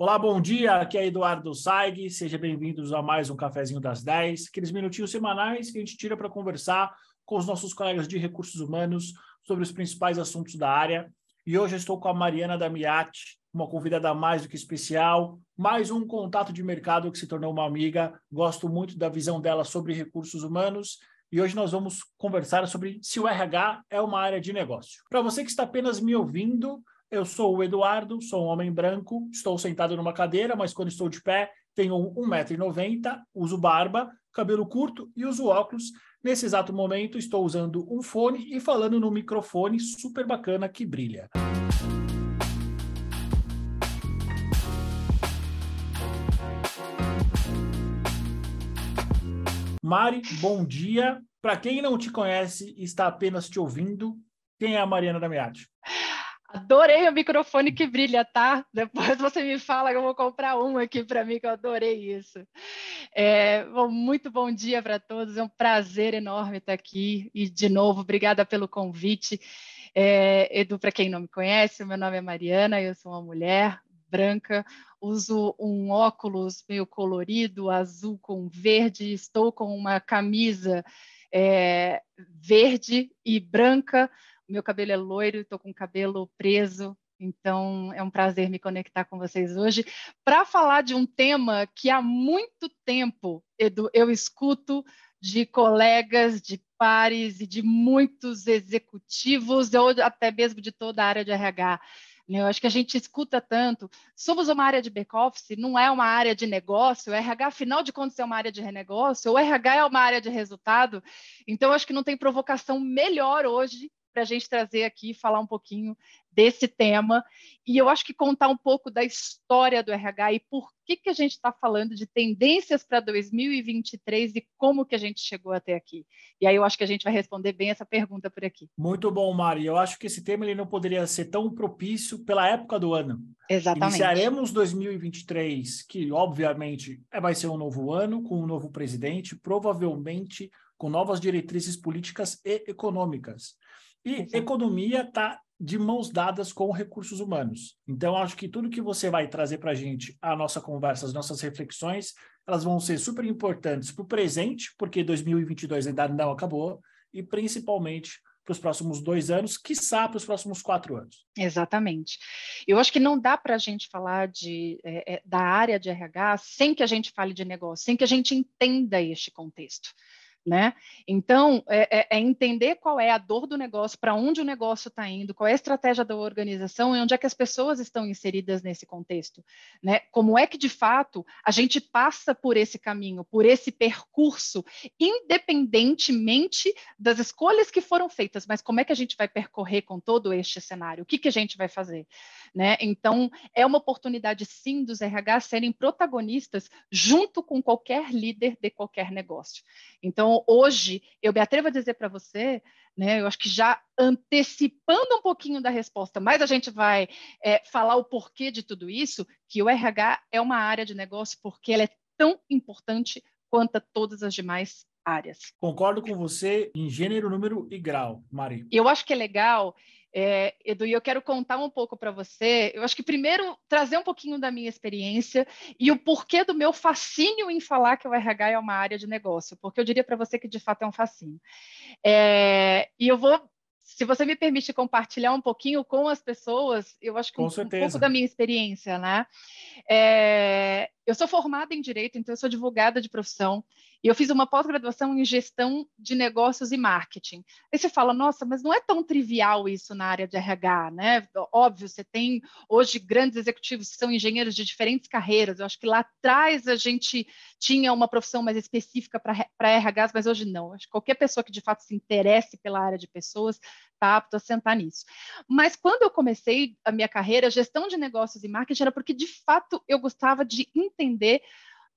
Olá, bom dia. Aqui é Eduardo Saig. Sejam bem-vindos a mais um Cafezinho das 10, aqueles minutinhos semanais que a gente tira para conversar com os nossos colegas de recursos humanos sobre os principais assuntos da área. E hoje eu estou com a Mariana Damiati, uma convidada mais do que especial, mais um contato de mercado que se tornou uma amiga. Gosto muito da visão dela sobre recursos humanos e hoje nós vamos conversar sobre se o RH é uma área de negócio. Para você que está apenas me ouvindo, eu sou o Eduardo, sou um homem branco, estou sentado numa cadeira, mas quando estou de pé, tenho 1,90m, uso barba, cabelo curto e uso óculos. Nesse exato momento, estou usando um fone e falando no microfone super bacana que brilha. Mari, bom dia. Para quem não te conhece e está apenas te ouvindo, quem é a Mariana Damiati? Adorei o microfone que brilha, tá? Depois você me fala que eu vou comprar um aqui para mim, que eu adorei isso. É, bom, muito bom dia para todos, é um prazer enorme estar aqui. E, de novo, obrigada pelo convite. É, Edu, para quem não me conhece, meu nome é Mariana, eu sou uma mulher branca, uso um óculos meio colorido, azul com verde, estou com uma camisa é, verde e branca, meu cabelo é loiro, estou com o cabelo preso, então é um prazer me conectar com vocês hoje para falar de um tema que há muito tempo, Edu, eu escuto de colegas, de pares e de muitos executivos, ou até mesmo de toda a área de RH. Eu acho que a gente escuta tanto. Somos uma área de back-office, não é uma área de negócio. O RH, afinal de contas, é uma área de renegócio. O RH é uma área de resultado. Então, acho que não tem provocação melhor hoje para a gente trazer aqui e falar um pouquinho desse tema. E eu acho que contar um pouco da história do RH e por que, que a gente está falando de tendências para 2023 e como que a gente chegou até aqui. E aí eu acho que a gente vai responder bem essa pergunta por aqui. Muito bom, Mari. Eu acho que esse tema ele não poderia ser tão propício pela época do ano. Exatamente. Iniciaremos 2023, que obviamente é, vai ser um novo ano, com um novo presidente, provavelmente com novas diretrizes políticas e econômicas. E economia está de mãos dadas com recursos humanos. Então, acho que tudo que você vai trazer para a gente, a nossa conversa, as nossas reflexões, elas vão ser super importantes para o presente, porque 2022 ainda não acabou, e principalmente para os próximos dois anos, quiçá para os próximos quatro anos. Exatamente. Eu acho que não dá para a gente falar de, é, é, da área de RH sem que a gente fale de negócio, sem que a gente entenda este contexto. Né? Então, é, é, é, entender qual é a dor do negócio, para onde o negócio está indo, qual é a estratégia da organização e onde é que as pessoas estão inseridas nesse contexto. Né? Como é que, de fato, a gente passa por esse caminho, por esse percurso, independentemente das escolhas que foram feitas, mas como é que a gente vai percorrer com todo este cenário? O que, que a gente vai fazer? Né? Então, é uma oportunidade, sim, dos RH serem protagonistas junto com qualquer líder de qualquer negócio. Então, então, hoje, eu me atrevo a dizer para você, né, eu acho que já antecipando um pouquinho da resposta, mas a gente vai é, falar o porquê de tudo isso, que o RH é uma área de negócio porque ela é tão importante quanto todas as demais áreas. Concordo com você em gênero, número e grau, Mari. Eu acho que é legal é, Edu, e eu quero contar um pouco para você. Eu acho que primeiro trazer um pouquinho da minha experiência e o porquê do meu fascínio em falar que o RH é uma área de negócio, porque eu diria para você que de fato é um fascínio. É, e eu vou se você me permite compartilhar um pouquinho com as pessoas, eu acho que um, um, pouco da minha experiência, né? É, eu sou formada em direito, então eu sou advogada de profissão e eu fiz uma pós-graduação em gestão de negócios e marketing. Aí você fala, nossa, mas não é tão trivial isso na área de RH, né? Óbvio, você tem hoje grandes executivos que são engenheiros de diferentes carreiras. Eu acho que lá atrás a gente tinha uma profissão mais específica para RHs, mas hoje não. Acho que qualquer pessoa que de fato se interesse pela área de pessoas está apto a sentar nisso. Mas quando eu comecei a minha carreira, gestão de negócios e marketing era porque de fato eu gostava de entender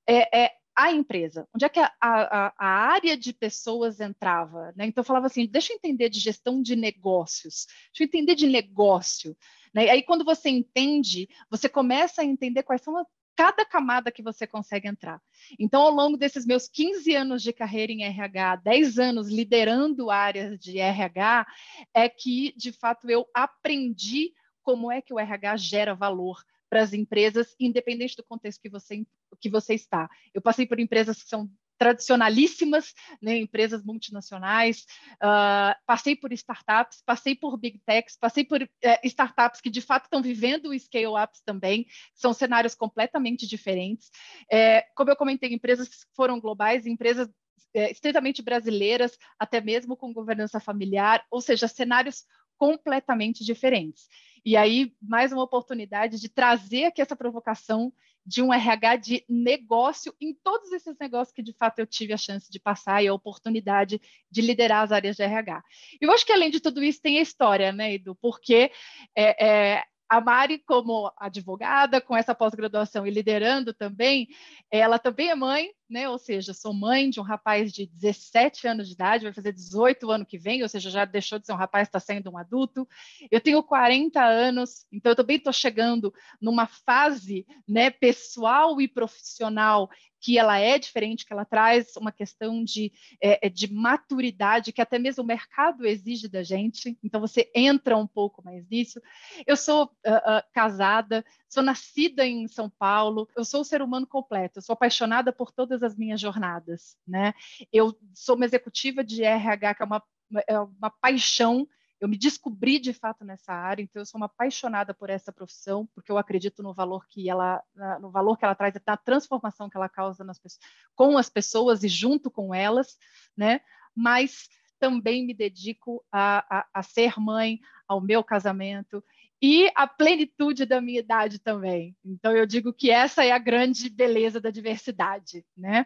é, é, a empresa, onde é que a, a, a área de pessoas entrava, né? Então eu falava assim, deixa eu entender de gestão de negócios, deixa eu entender de negócio, né? Aí quando você entende, você começa a entender quais são cada camada que você consegue entrar. Então, ao longo desses meus 15 anos de carreira em RH, 10 anos liderando áreas de RH, é que, de fato, eu aprendi como é que o RH gera valor para as empresas, independente do contexto que você, que você está. Eu passei por empresas que são tradicionalíssimas, né, empresas multinacionais, uh, passei por startups, passei por big techs, passei por uh, startups que de fato estão vivendo scale-ups também, são cenários completamente diferentes. É, como eu comentei, empresas que foram globais, empresas é, estritamente brasileiras, até mesmo com governança familiar, ou seja, cenários completamente diferentes. E aí, mais uma oportunidade de trazer aqui essa provocação de um RH de negócio em todos esses negócios que de fato eu tive a chance de passar e a oportunidade de liderar as áreas de RH. E eu acho que além de tudo isso tem a história, né, Edu? Porque é, é, a Mari, como advogada, com essa pós-graduação e liderando também, ela também é mãe, né? Ou seja, sou mãe de um rapaz de 17 anos de idade, vai fazer 18 ano que vem, ou seja, já deixou de ser um rapaz, está sendo um adulto. Eu tenho 40 anos, então eu também estou chegando numa fase, né, pessoal e profissional que ela é diferente, que ela traz uma questão de, é, é, de maturidade que até mesmo o mercado exige da gente. Então você entra um pouco mais nisso. Eu sou uh, uh, casada, sou nascida em São Paulo, eu sou um ser humano completo, eu sou apaixonada por todas as minhas jornadas, né? Eu sou uma executiva de RH que é uma, é uma paixão eu me descobri de fato nessa área, então eu sou uma apaixonada por essa profissão, porque eu acredito no valor que ela, no valor que ela traz, na transformação que ela causa nas pessoas, com as pessoas e junto com elas, né? Mas também me dedico a, a, a ser mãe, ao meu casamento e a plenitude da minha idade também. Então eu digo que essa é a grande beleza da diversidade, né?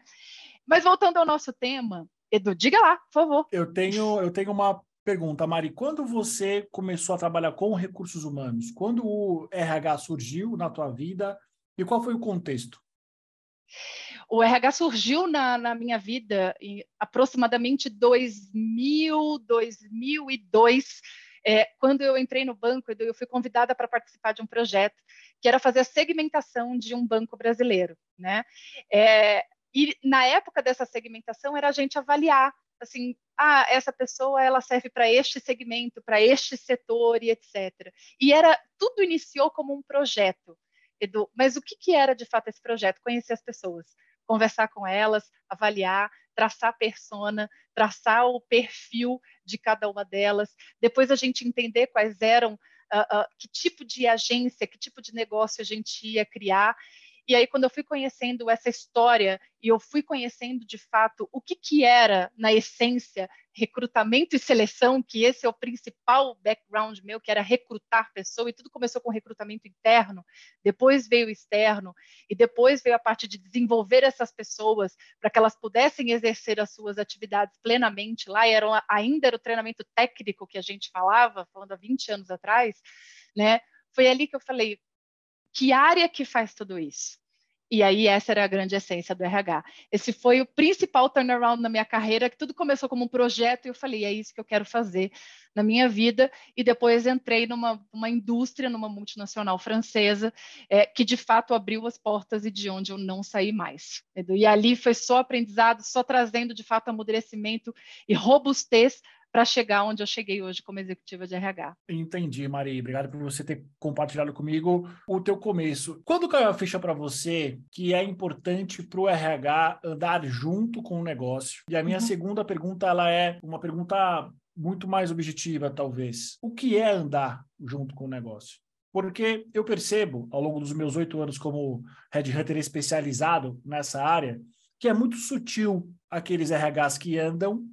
Mas voltando ao nosso tema, Edu, diga lá, por favor. Eu tenho, eu tenho uma Pergunta, Mari, quando você começou a trabalhar com recursos humanos? Quando o RH surgiu na tua vida e qual foi o contexto? O RH surgiu na, na minha vida em aproximadamente 2000, 2002, é, quando eu entrei no banco, eu fui convidada para participar de um projeto que era fazer a segmentação de um banco brasileiro, né? É, e na época dessa segmentação era a gente avaliar assim, ah, essa pessoa ela serve para este segmento, para este setor e etc. E era tudo iniciou como um projeto, Edu. Mas o que, que era de fato esse projeto? Conhecer as pessoas, conversar com elas, avaliar, traçar a persona, traçar o perfil de cada uma delas, depois a gente entender quais eram, uh, uh, que tipo de agência, que tipo de negócio a gente ia criar e aí, quando eu fui conhecendo essa história e eu fui conhecendo de fato o que, que era, na essência, recrutamento e seleção, que esse é o principal background meu, que era recrutar pessoas, e tudo começou com recrutamento interno, depois veio o externo, e depois veio a parte de desenvolver essas pessoas para que elas pudessem exercer as suas atividades plenamente lá, e era, ainda era o treinamento técnico que a gente falava, falando há 20 anos atrás, né? Foi ali que eu falei, que área que faz tudo isso? E aí essa era a grande essência do RH. Esse foi o principal turnaround na minha carreira, que tudo começou como um projeto e eu falei, é isso que eu quero fazer na minha vida. E depois entrei numa uma indústria, numa multinacional francesa, é, que de fato abriu as portas e de onde eu não saí mais. E ali foi só aprendizado, só trazendo de fato amadurecimento e robustez para chegar onde eu cheguei hoje como executiva de RH. Entendi, Maria. Obrigado por você ter compartilhado comigo o teu começo. Quando caiu a ficha para você que é importante para o RH andar junto com o negócio? E a minha uhum. segunda pergunta ela é uma pergunta muito mais objetiva, talvez. O que é andar junto com o negócio? Porque eu percebo, ao longo dos meus oito anos como headhunter especializado nessa área, que é muito sutil aqueles RHs que andam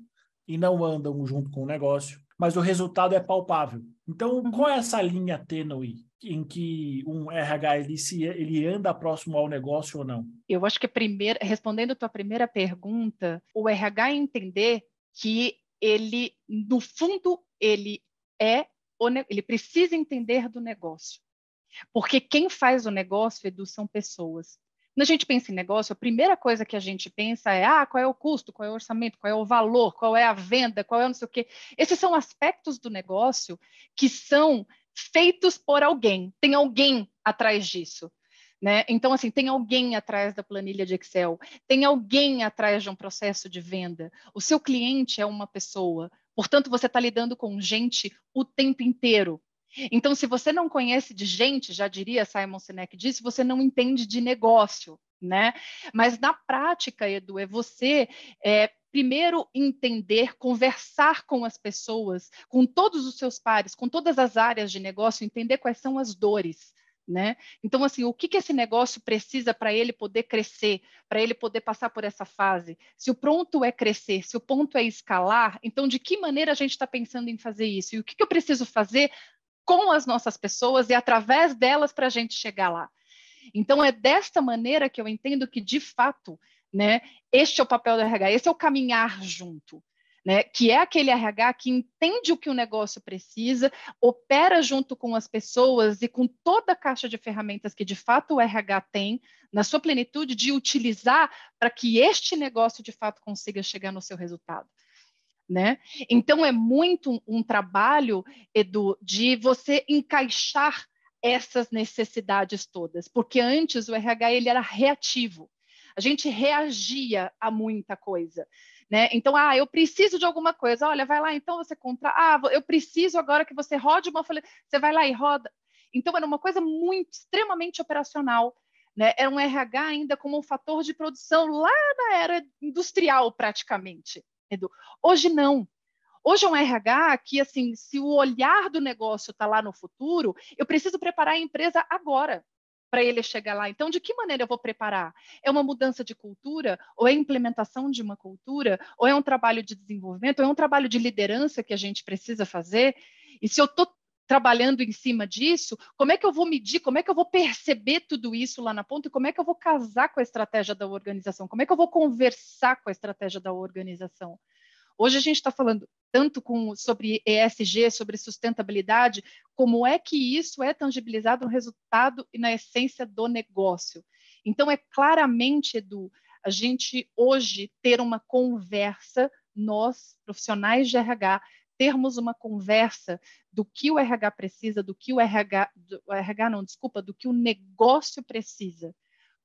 e não andam junto com o negócio, mas o resultado é palpável. Então, uhum. qual é essa linha tênue em que um RH ele, se, ele anda próximo ao negócio ou não? Eu acho que primeiro, respondendo a tua primeira pergunta, o RH entender que ele, no fundo, ele é ele precisa entender do negócio. Porque quem faz o negócio, Edu, são pessoas. Quando a gente pensa em negócio, a primeira coisa que a gente pensa é ah, qual é o custo, qual é o orçamento, qual é o valor, qual é a venda, qual é não sei o quê. Esses são aspectos do negócio que são feitos por alguém. Tem alguém atrás disso. Né? Então, assim, tem alguém atrás da planilha de Excel, tem alguém atrás de um processo de venda. O seu cliente é uma pessoa, portanto, você está lidando com gente o tempo inteiro. Então, se você não conhece de gente, já diria Simon Sinek disse, você não entende de negócio, né? Mas na prática, Edu, é você é, primeiro entender, conversar com as pessoas, com todos os seus pares, com todas as áreas de negócio, entender quais são as dores. Né? Então, assim, o que, que esse negócio precisa para ele poder crescer, para ele poder passar por essa fase? Se o pronto é crescer, se o ponto é escalar, então de que maneira a gente está pensando em fazer isso? E o que, que eu preciso fazer com as nossas pessoas e através delas para a gente chegar lá. Então, é desta maneira que eu entendo que, de fato, né, este é o papel do RH, esse é o caminhar junto. Né, que é aquele RH que entende o que o negócio precisa, opera junto com as pessoas e com toda a caixa de ferramentas que de fato o RH tem, na sua plenitude, de utilizar para que este negócio de fato consiga chegar no seu resultado né? Então é muito um, trabalho, Edu, de você encaixar essas necessidades todas, porque antes o RH ele era reativo. A gente reagia a muita coisa. Né? Então, ah, eu preciso de alguma coisa. Olha, vai lá, então você compra. Ah, eu preciso agora que você rode uma folha. Você vai lá e roda. Então, era uma coisa muito, extremamente operacional. Né? Era um RH ainda como um fator de produção lá na era industrial, praticamente. Edu. Hoje não. Hoje é um RH que, assim, se o olhar do negócio está lá no futuro, eu preciso preparar a empresa agora para ele chegar lá. Então, de que maneira eu vou preparar? É uma mudança de cultura, ou é implementação de uma cultura, ou é um trabalho de desenvolvimento, ou é um trabalho de liderança que a gente precisa fazer? E se eu estou trabalhando em cima disso, como é que eu vou medir, como é que eu vou perceber tudo isso lá na ponta e como é que eu vou casar com a estratégia da organização, como é que eu vou conversar com a estratégia da organização. Hoje a gente está falando tanto com, sobre ESG, sobre sustentabilidade, como é que isso é tangibilizado no resultado e na essência do negócio. Então, é claramente, Edu, a gente hoje ter uma conversa, nós, profissionais de RH, termos uma conversa do que o RH precisa, do que o RH, do, o RH não, desculpa, do que o negócio precisa,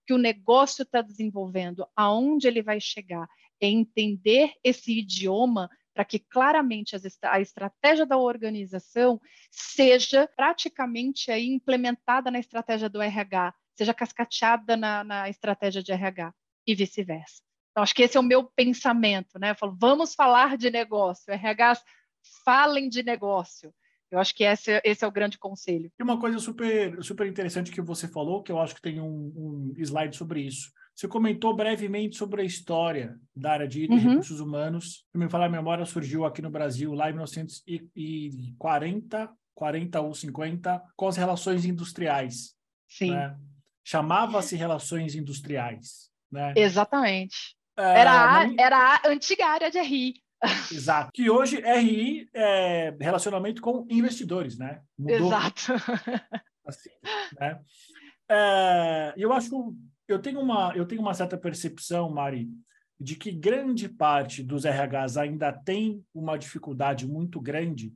que o negócio está desenvolvendo, aonde ele vai chegar, é entender esse idioma para que claramente a estratégia da organização seja praticamente aí implementada na estratégia do RH, seja cascateada na, na estratégia de RH e vice-versa. Então, acho que esse é o meu pensamento, né? Eu falo, vamos falar de negócio. RH falem de negócio. Eu acho que esse, esse é o grande conselho. E uma coisa super, super interessante que você falou, que eu acho que tem um, um slide sobre isso. Você comentou brevemente sobre a história da área de, uhum. recursos humanos. Se me falar a memória, surgiu aqui no Brasil lá em 1940, 40 ou 50, com as relações industriais. Sim. Né? Chamava-se relações industriais. Né? Exatamente. É, era, a, era a antiga área de RI. Exato. Que hoje RI é relacionamento com investidores, né? Mudou. Exato. Assim, né? É, eu acho, eu tenho uma, eu tenho uma certa percepção, Mari, de que grande parte dos RHs ainda tem uma dificuldade muito grande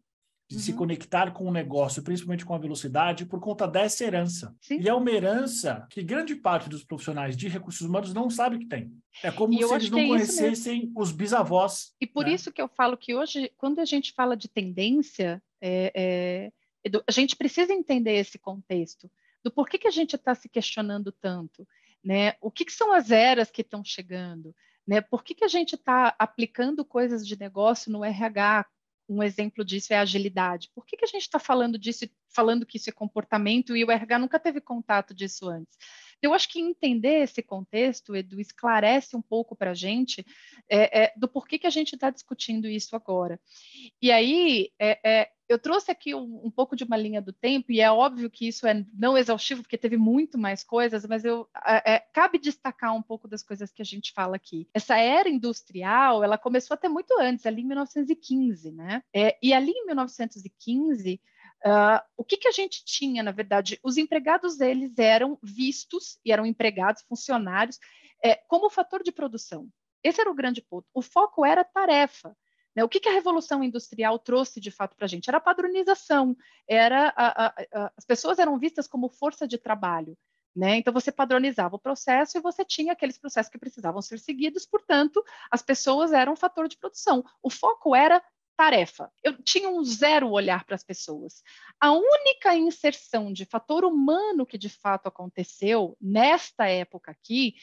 de uhum. se conectar com o negócio, principalmente com a velocidade, por conta dessa herança. Sim. E é uma herança que grande parte dos profissionais de recursos humanos não sabe que tem. É como se eles não é conhecessem os bisavós. E por né? isso que eu falo que hoje, quando a gente fala de tendência, é, é, a gente precisa entender esse contexto do porquê que a gente está se questionando tanto, né? O que, que são as eras que estão chegando? Né? Por que, que a gente está aplicando coisas de negócio no RH um exemplo disso é a agilidade. Por que, que a gente está falando disso, falando que isso é comportamento e o RH nunca teve contato disso antes? Eu acho que entender esse contexto, Edu, esclarece um pouco para a gente é, é, do porquê que a gente está discutindo isso agora. E aí, é, é eu trouxe aqui um, um, pouco de uma linha do tempo, e é óbvio que isso é não exaustivo, porque teve muito mais coisas, mas eu, é, cabe destacar um pouco das coisas que a gente fala aqui. Essa era industrial, ela começou até muito antes, ali em 1915, né? É, e ali em 1915, Uh, o que, que a gente tinha, na verdade? Os empregados, eles eram vistos, e eram empregados, funcionários, é, como fator de produção. Esse era o grande ponto. O foco era tarefa. Né? O que, que a Revolução Industrial trouxe, de fato, para a gente? Era a padronização, era a, a, a, as pessoas eram vistas como força de trabalho. Né? Então, você padronizava o processo e você tinha aqueles processos que precisavam ser seguidos, portanto, as pessoas eram fator de produção. O foco era tarefa. Eu tinha um zero olhar para as pessoas. A única inserção de fator humano que de fato aconteceu nesta época aqui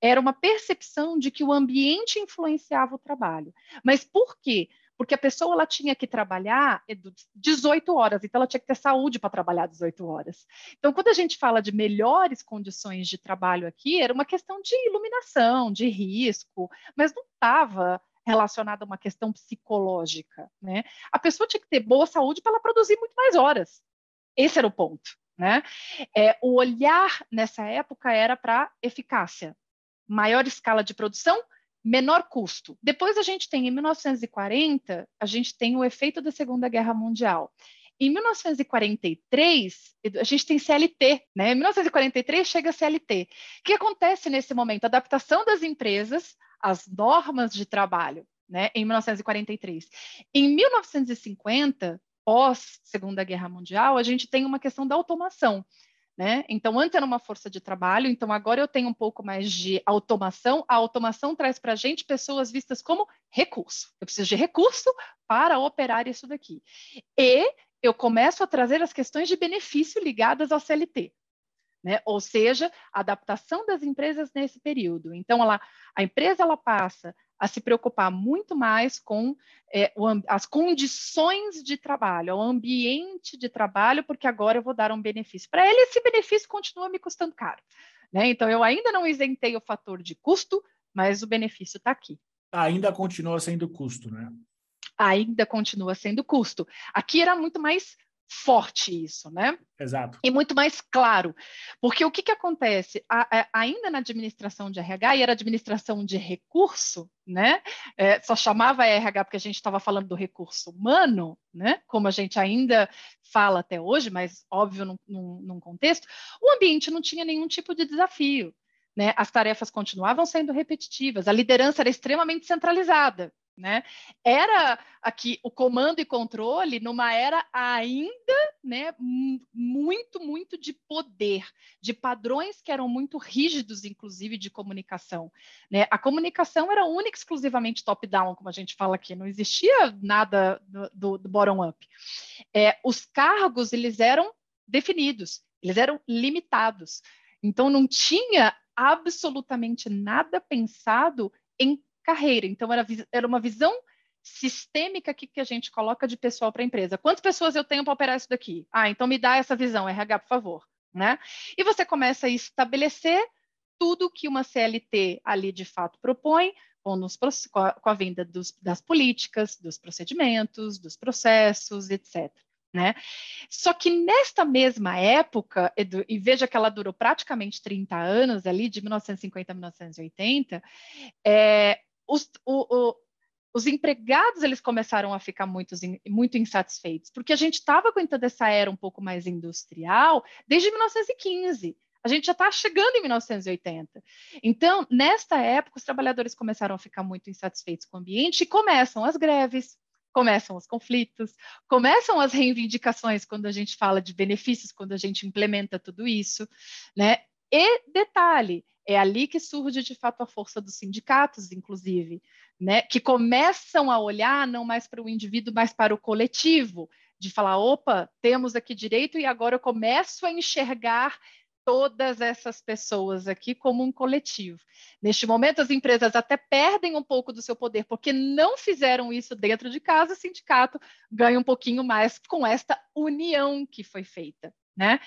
era uma percepção de que o ambiente influenciava o trabalho. Mas por quê? Porque a pessoa ela tinha que trabalhar 18 horas, então ela tinha que ter saúde para trabalhar 18 horas. Então, quando a gente fala de melhores condições de trabalho aqui, era uma questão de iluminação, de risco, mas não estava relacionada a uma questão psicológica, né? A pessoa tinha que ter boa saúde para ela produzir muito mais horas. Esse era o ponto, né? É, o olhar nessa época era para eficácia, maior escala de produção, menor custo. Depois a gente tem, em 1940, a gente tem o efeito da Segunda Guerra Mundial. Em 1943, a gente tem CLT, né? Em 1943 chega a CLT. O que acontece nesse momento? Adaptação das empresas as normas de trabalho, né, em 1943. Em 1950, pós Segunda Guerra Mundial, a gente tem uma questão da automação. Né? Então, antes era uma força de trabalho, então agora eu tenho um pouco mais de automação. A automação traz para a gente pessoas vistas como recurso. Eu preciso de recurso para operar isso daqui. E eu começo a trazer as questões de benefício ligadas ao CLT. Né? Ou seja, a adaptação das empresas nesse período. Então, ela, a empresa ela passa a se preocupar muito mais com é, o, as condições de trabalho, o ambiente de trabalho, porque agora eu vou dar um benefício. Para ele, esse benefício continua me custando caro. Né? Então, eu ainda não isentei o fator de custo, mas o benefício está aqui. Ainda continua sendo custo, né? Ainda continua sendo custo. Aqui era muito mais forte isso, né? Exato. E muito mais claro. Porque o que, que acontece? A, a, ainda na administração de RH, e era administração de recurso, né? É, só chamava RH porque a gente estava falando do recurso humano, né? Como a gente ainda fala até hoje, mas óbvio num, num, num contexto, o ambiente não tinha nenhum tipo de desafio. Né? As tarefas continuavam sendo repetitivas, a liderança era extremamente centralizada. Né? Era aqui o comando e controle numa era ainda né, muito, muito de poder, de padrões que eram muito rígidos, inclusive, de comunicação. Né? A comunicação era única exclusivamente top-down, como a gente fala aqui, não existia nada do, do, do bottom-up. É, os cargos, eles eram definidos, eles eram limitados. Então, não tinha absolutamente nada pensado em carreira. Então, era, era uma visão sistêmica que, que a gente coloca de pessoal para a empresa. Quantas pessoas eu tenho para operar isso daqui? Ah, então me dá essa visão, RH, por favor. Né? E você começa a estabelecer tudo que uma CLT ali de fato propõe, com, nos, com, a, com a vinda dos, das políticas, dos procedimentos, dos processos, etc. Né? Só que nesta mesma época, e veja que ela durou praticamente 30 anos, ali de 1950 a 1980, é, os, o, o, os empregados eles começaram a ficar muito, muito insatisfeitos, porque a gente estava aguentando essa era um pouco mais industrial desde 1915. A gente já está chegando em 1980. Então, nesta época, os trabalhadores começaram a ficar muito insatisfeitos com o ambiente e começam as greves, começam os conflitos, começam as reivindicações quando a gente fala de benefícios, quando a gente implementa tudo isso, né? E detalhe, é ali que surge de fato a força dos sindicatos, inclusive, né, que começam a olhar não mais para o indivíduo, mas para o coletivo, de falar, opa, temos aqui direito e agora eu começo a enxergar todas essas pessoas aqui como um coletivo. Neste momento, as empresas até perdem um pouco do seu poder, porque não fizeram isso dentro de casa, o sindicato ganha um pouquinho mais com esta união que foi feita. Né?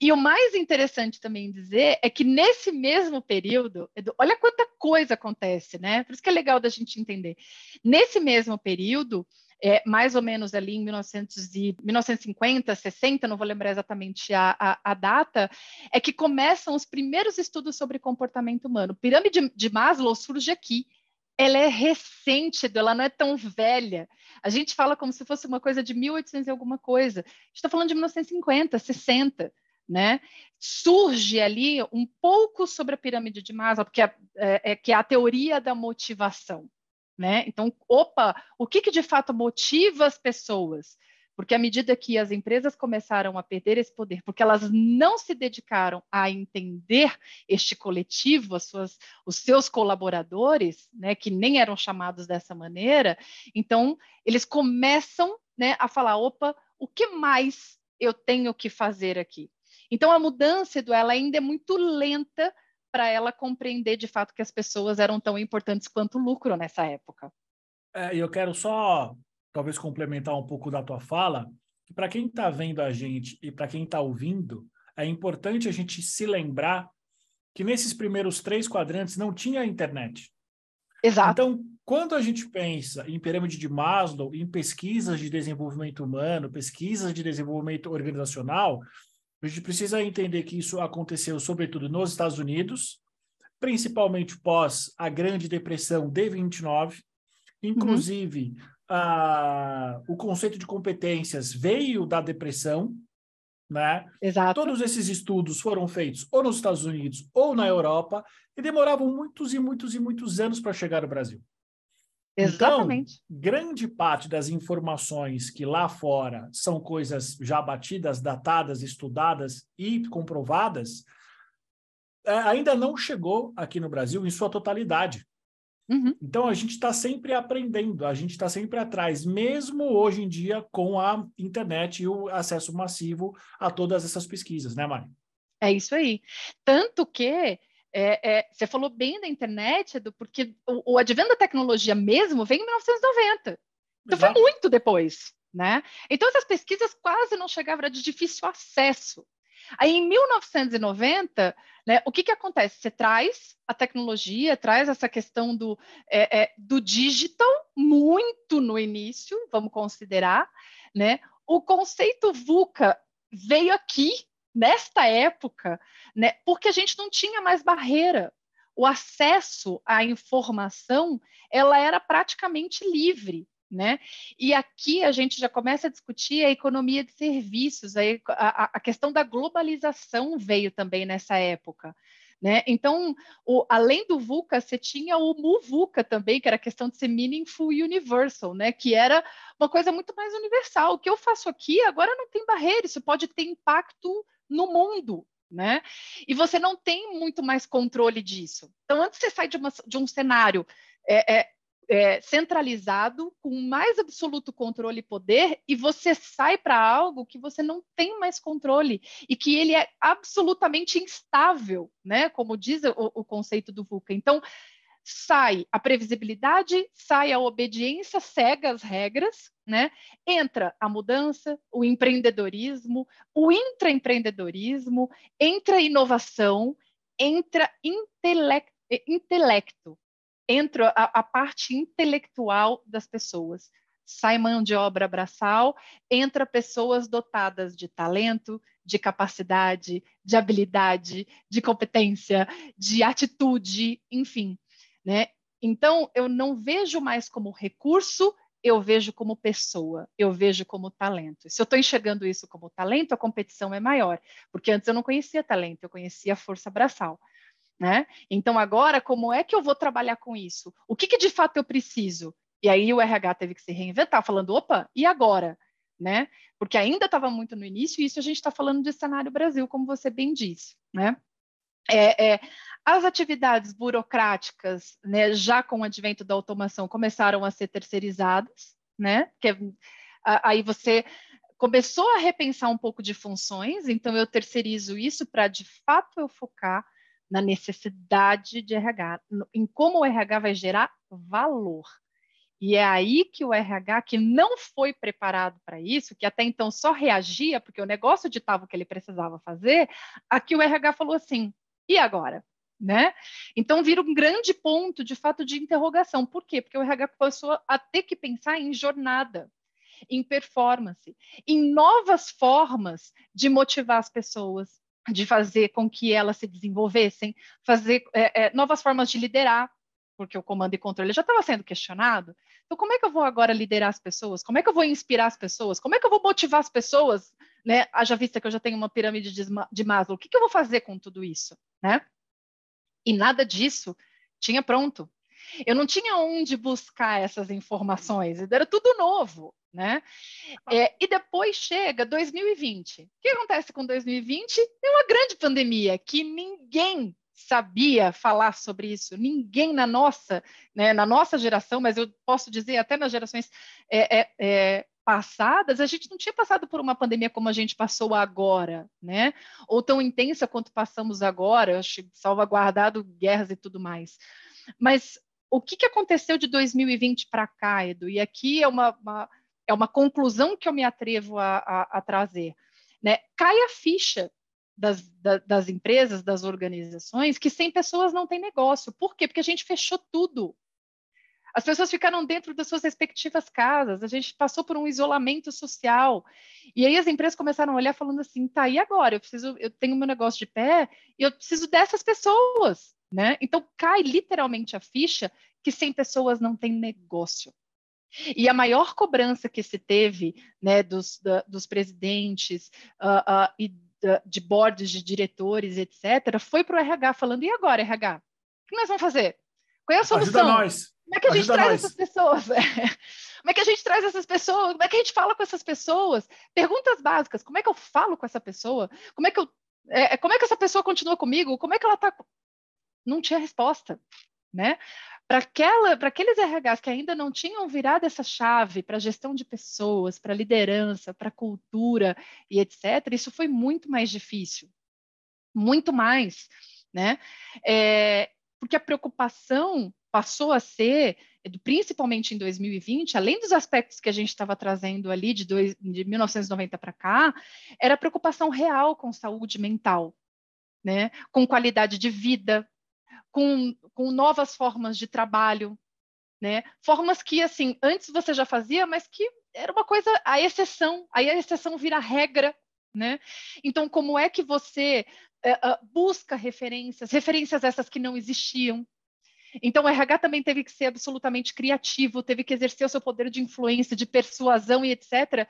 E o mais interessante também dizer é que nesse mesmo período, olha quanta coisa acontece, né? Por isso que é legal da gente entender. Nesse mesmo período, é, mais ou menos ali em 1900 e, 1950, 60, não vou lembrar exatamente a, a, a, data, é que começam os primeiros estudos sobre comportamento humano. Pirâmide de Maslow surge aqui, ela é recente, ela não é tão velha. A gente fala como se fosse uma coisa de 1800 e alguma coisa. Gente está falando de 1950, 60, né? Surge ali um pouco sobre a pirâmide de Maslow, porque é, é, é, que é a teoria da motivação, né? Então, opa, o que, que de fato motiva as pessoas? Porque à medida que as empresas começaram a perder esse poder, porque elas não se dedicaram a entender este coletivo, as suas, os seus colaboradores, né, que nem eram chamados dessa maneira, então eles começam né, a falar: opa, o que mais eu tenho que fazer aqui? Então a mudança, Edu, ela ainda é muito lenta para ela compreender de fato que as pessoas eram tão importantes quanto o lucro nessa época. É, eu quero só, talvez, complementar um pouco da tua fala, que para quem está vendo a gente e para quem está ouvindo, é importante a gente se lembrar que nesses primeiros três quadrantes não tinha internet. Exato. Então, quando a gente pensa em pirâmide de Maslow, em pesquisas de desenvolvimento humano, pesquisas de desenvolvimento organizacional, a gente precisa entender que isso aconteceu, sobretudo, nos Estados Unidos, principalmente pós a Grande Depressão de 29. Inclusive, uhum. O conceito de competências veio da depressão, né? Exato. Todos esses estudos foram feitos ou nos Estados Unidos ou na Europa e demoravam muitos e muitos e muitos anos para chegar no Brasil. Exatamente. Então, grande parte das informações que lá fora são coisas já batidas, datadas, estudadas e comprovadas, é, ainda não chegou aqui no Brasil em sua totalidade. Uhum. Então, a gente está sempre aprendendo, a gente está sempre atrás, mesmo hoje em dia com a internet e o acesso massivo a todas essas pesquisas, né, Mari? É isso aí. Tanto que é, é, você falou bem da internet, Edu, porque o, o advento da tecnologia mesmo vem em 1990. Então Exato. foi muito depois, né? Então essas pesquisas quase não chegavam, era de difícil acesso. Aí em 1990, né, o que, que acontece? Você traz a tecnologia, traz essa questão do, é, é, do digital muito no início, vamos considerar, né? O conceito VUCA veio aqui nesta época, né, porque a gente não tinha mais barreira. O acesso à informação, ela era praticamente livre. Né? E aqui a gente já começa a discutir a economia de serviços, a, a, questão da globalização veio também nessa época. Né? Então, o, além do VUCA, você tinha o MUVUCA também, que era a questão de ser meaningful universal, né? que era uma coisa muito mais universal. O que eu faço aqui agora não tem barreira, isso pode ter impacto no mundo, né? E você não tem muito mais controle disso. Então, antes você sai de, uma, de um cenário é, é, é, centralizado, com mais absoluto controle e poder, e você sai para algo que você não tem mais controle e que ele é absolutamente instável, né? Como diz o, o conceito do VUCA. Então, sai a previsibilidade, sai a obediência cega às regras, né? Entra a mudança, o empreendedorismo, o intraempreendedorismo, entra a inovação, entra intelecto, intelecto entra a, a parte intelectual das pessoas. Sai mão de obra braçal, entra pessoas dotadas de talento, de capacidade, de habilidade, de competência, de atitude, enfim, né? Então, eu não vejo mais como recurso, eu vejo como pessoa, eu vejo como talento. Se eu estou enxergando isso como talento, a competição é maior, porque antes eu não conhecia talento, eu conhecia força braçal. Né? Então, agora, como é que eu vou trabalhar com isso? O que, que de fato eu preciso? E aí o RH teve que se reinventar, falando: opa, e agora? Né? Porque ainda estava muito no início, e isso a gente está falando de cenário Brasil, como você bem disse. Né? É, é, as atividades burocráticas, né, já com o advento da automação, começaram a ser terceirizadas, né? É, aí você começou a repensar um pouco de funções, então eu terceirizo isso para de fato eu focar na necessidade de RH, em como o RH vai gerar valor. E é aí que o RH, que não foi preparado para isso, que até então só reagia, porque o negócio ditava o que ele precisava fazer, aqui o RH falou assim: e agora? Né? Então vira um grande ponto de fato de interrogação. Por quê? Porque o RH começou a ter que pensar em jornada, em performance, em novas formas de motivar as pessoas, de fazer com que elas se desenvolvessem, fazer é, é, novas formas de liderar, porque o comando e controle já estava sendo questionado. Então, como é que eu vou agora liderar as pessoas? Como é que eu vou inspirar as pessoas? Como é que eu vou motivar as pessoas? Né? Haja vista que eu já tenho uma pirâmide de Maslow, o que, que eu vou fazer com tudo isso? Né? E nada disso tinha pronto. Eu não tinha onde buscar essas informações, era tudo novo. né? É, e depois chega 2020. O que acontece com 2020? É uma grande pandemia que ninguém sabia falar sobre isso. Ninguém na nossa, né, na nossa geração, mas eu posso dizer até nas gerações é, é, é passadas, a gente não tinha passado por uma pandemia como a gente passou agora, né? Ou tão intensa quanto passamos agora, acho, salvaguardado guerras e tudo mais. Mas o que, que aconteceu de 2020 para cá, Edu? E aqui é uma, uma, é uma conclusão que eu me atrevo a, a, a trazer. Né? Cai a ficha das, da, das empresas, das organizações, que sem pessoas não tem negócio. Por quê? Porque a gente fechou tudo. As pessoas ficaram dentro das suas respectivas casas, a gente passou por um isolamento social. E aí as empresas começaram a olhar falando assim, tá, e agora? Eu preciso, eu tenho meu negócio de pé e eu preciso dessas pessoas, né? Então cai literalmente a ficha que sem pessoas não tem negócio. E a maior cobrança que se teve né, dos, da, dos presidentes uh, uh, e da, de boards de diretores, etc., foi para o RH falando: e agora, RH? O que nós vamos fazer? Qual é a solução? Ajuda nós. Como é que a gente Ajuda traz nós. essas pessoas? Como é que a gente traz essas pessoas? Como é que a gente fala com essas pessoas? Perguntas básicas. Como é que eu falo com essa pessoa? Como é que eu, é, como é que essa pessoa continua comigo? Como é que ela está? Não tinha resposta, né? Para aqueles RHs que ainda não tinham virado essa chave para gestão de pessoas, para liderança, para cultura e etc., isso foi muito mais difícil. Muito mais, né? É, porque a preocupação passou a ser, principalmente em 2020, além dos aspectos que a gente estava trazendo ali de, dois, de 1990 para cá, era preocupação real com saúde mental, né? com qualidade de vida, com, com novas formas de trabalho, né? Formas que, assim, antes você já fazia, mas que era uma coisa, a exceção, aí a exceção vira regra, né? Então, como é que você uh, busca referências, referências essas que não existiam? Então, o RH também teve que ser absolutamente criativo, teve que exercer o seu poder de influência, de persuasão e etc.,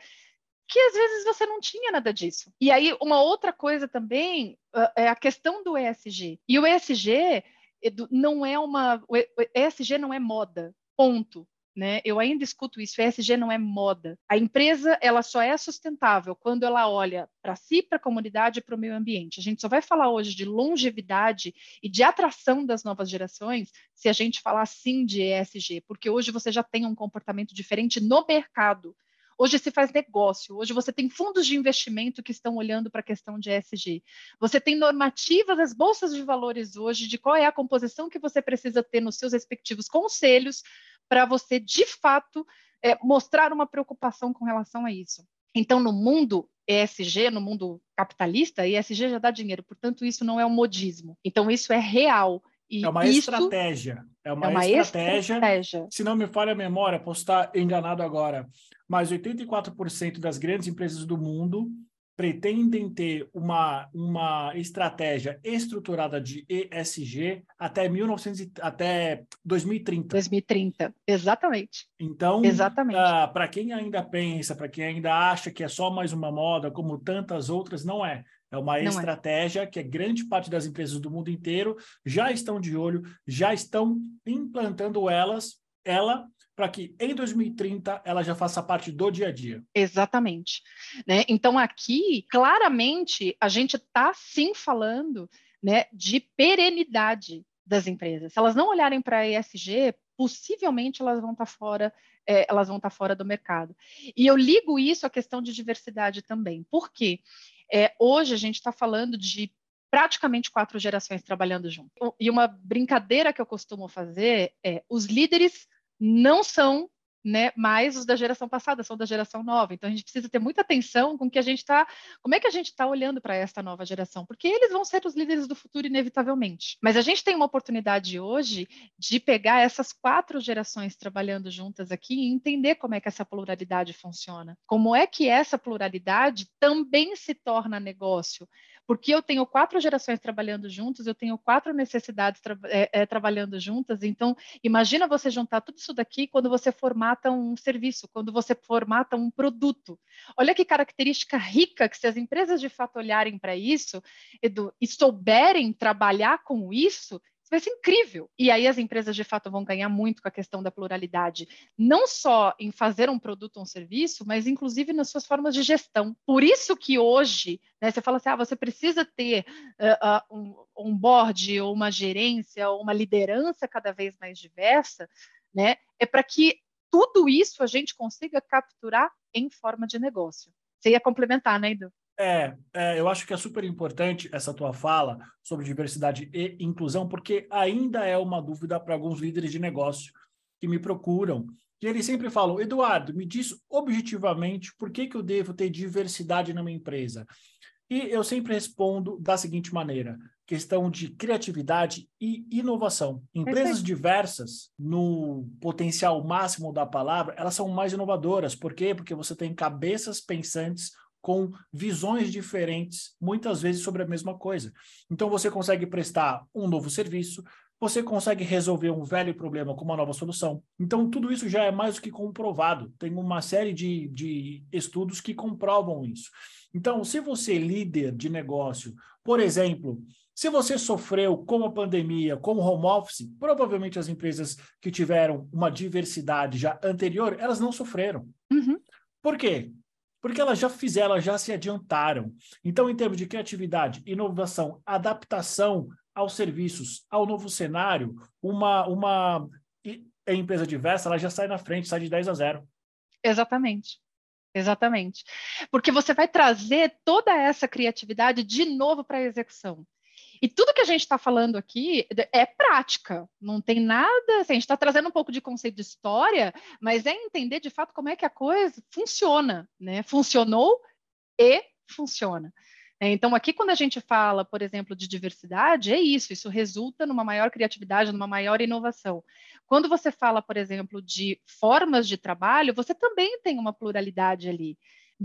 que às vezes você não tinha nada disso. E aí, uma outra coisa também uh, é a questão do ESG. E o ESG não é uma. ESG não é moda, ponto. Né? Eu ainda escuto isso, ESG não é moda. A empresa ela só é sustentável quando ela olha para si, para a comunidade e para o meio ambiente. A gente só vai falar hoje de longevidade e de atração das novas gerações se a gente falar sim de ESG, porque hoje você já tem um comportamento diferente no mercado. Hoje se faz negócio, hoje você tem fundos de investimento que estão olhando para a questão de ESG. Você tem normativas das bolsas de valores hoje de qual é a composição que você precisa ter nos seus respectivos conselhos para você, de fato, é, mostrar uma preocupação com relação a isso. Então, no mundo ESG, no mundo capitalista, ESG já dá dinheiro, portanto, isso não é um modismo. Então, isso é real. E é uma isso estratégia. É uma, é uma estratégia, estratégia. Se não me falha a memória, posso estar enganado agora, mas 84% das grandes empresas do mundo pretendem ter uma, uma estratégia estruturada de ESG até 1900 até 2030. 2030, exatamente. Então, exatamente. Uh, para quem ainda pensa, para quem ainda acha que é só mais uma moda, como tantas outras, não é. É uma não é. estratégia é. que a grande parte das empresas do mundo inteiro já estão de olho, já estão implantando elas, ela para que em 2030 ela já faça parte do dia a dia. Exatamente. Né? Então, aqui, claramente, a gente está sim falando né, de perenidade das empresas. Se elas não olharem para a ESG, possivelmente elas vão estar tá fora, é, elas vão estar tá fora do mercado. E eu ligo isso à questão de diversidade também. Por quê? É, hoje a gente está falando de praticamente quatro gerações trabalhando junto. E uma brincadeira que eu costumo fazer é os líderes não são né, mais os da geração passada, são da geração nova. Então a gente precisa ter muita atenção com que a gente está, como é que a gente está olhando para esta nova geração, porque eles vão ser os líderes do futuro inevitavelmente. Mas a gente tem uma oportunidade hoje de pegar essas quatro gerações trabalhando juntas aqui e entender como é que essa pluralidade funciona. Como é que essa pluralidade também se torna negócio? Porque eu tenho quatro gerações trabalhando juntos, eu tenho quatro necessidades tra é, é, trabalhando juntas. Então, imagina você juntar tudo isso daqui quando você formata um serviço, quando você formata um produto. Olha que característica rica que se as empresas de fato olharem para isso, Edu, e souberem trabalhar com isso, vai ser incrível. E aí as empresas de fato vão ganhar muito com a questão da pluralidade, não só em fazer um produto ou um serviço, mas inclusive nas suas formas de gestão. Por isso que hoje, né, você fala assim, ah, você precisa ter uh, uh, um, um board ou uma gerência ou uma liderança cada vez mais diversa, né? É para que tudo isso a gente consiga capturar em forma de negócio. Você ia complementar, né, Edu? É, é, eu acho que é super importante essa tua fala sobre diversidade e inclusão, porque ainda é uma dúvida para alguns líderes de negócio que me procuram. E eles sempre falam, Eduardo, me diz objetivamente por que, que eu devo ter diversidade na minha empresa. E eu sempre respondo da seguinte maneira: questão de criatividade e inovação. Empresas diversas, no potencial máximo da palavra, elas são mais inovadoras. Por quê? Porque você tem cabeças pensantes com visões diferentes, muitas vezes sobre a mesma coisa. Então, você consegue prestar um novo serviço, você consegue resolver um velho problema com uma nova solução. Então, tudo isso já é mais do que comprovado. Tem uma série de, de estudos que comprovam isso. Então, se você, líder de negócio, por exemplo, se você sofreu com a pandemia, com o home office, provavelmente as empresas que tiveram uma diversidade já anterior, elas não sofreram. Uhum. Por quê? Porque elas já fizeram, elas já se adiantaram. Então, em termos de criatividade, inovação, adaptação aos serviços, ao novo cenário, uma, uma empresa diversa, ela já sai na frente, sai de 10 a 0. Exatamente. Exatamente. Porque você vai trazer toda essa criatividade de novo para a execução. E tudo que a gente está falando aqui é prática, não tem nada. Assim, a gente está trazendo um pouco de conceito de história, mas é entender de fato como é que a coisa funciona, né? Funcionou e funciona. É, então, aqui, quando a gente fala, por exemplo, de diversidade, é isso, isso resulta numa maior criatividade, numa maior inovação. Quando você fala, por exemplo, de formas de trabalho, você também tem uma pluralidade ali.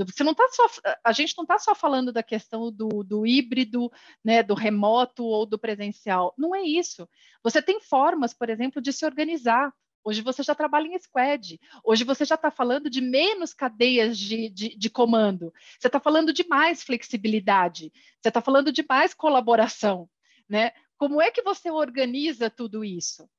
Você não tá só, a gente não está só falando da questão do, do híbrido, né, do remoto ou do presencial. Não é isso. Você tem formas, por exemplo, de se organizar. Hoje você já trabalha em squad. Hoje você já está falando de menos cadeias de, de, de comando. Você está falando de mais flexibilidade. Você está falando de mais colaboração. Né? Como é que você organiza tudo isso?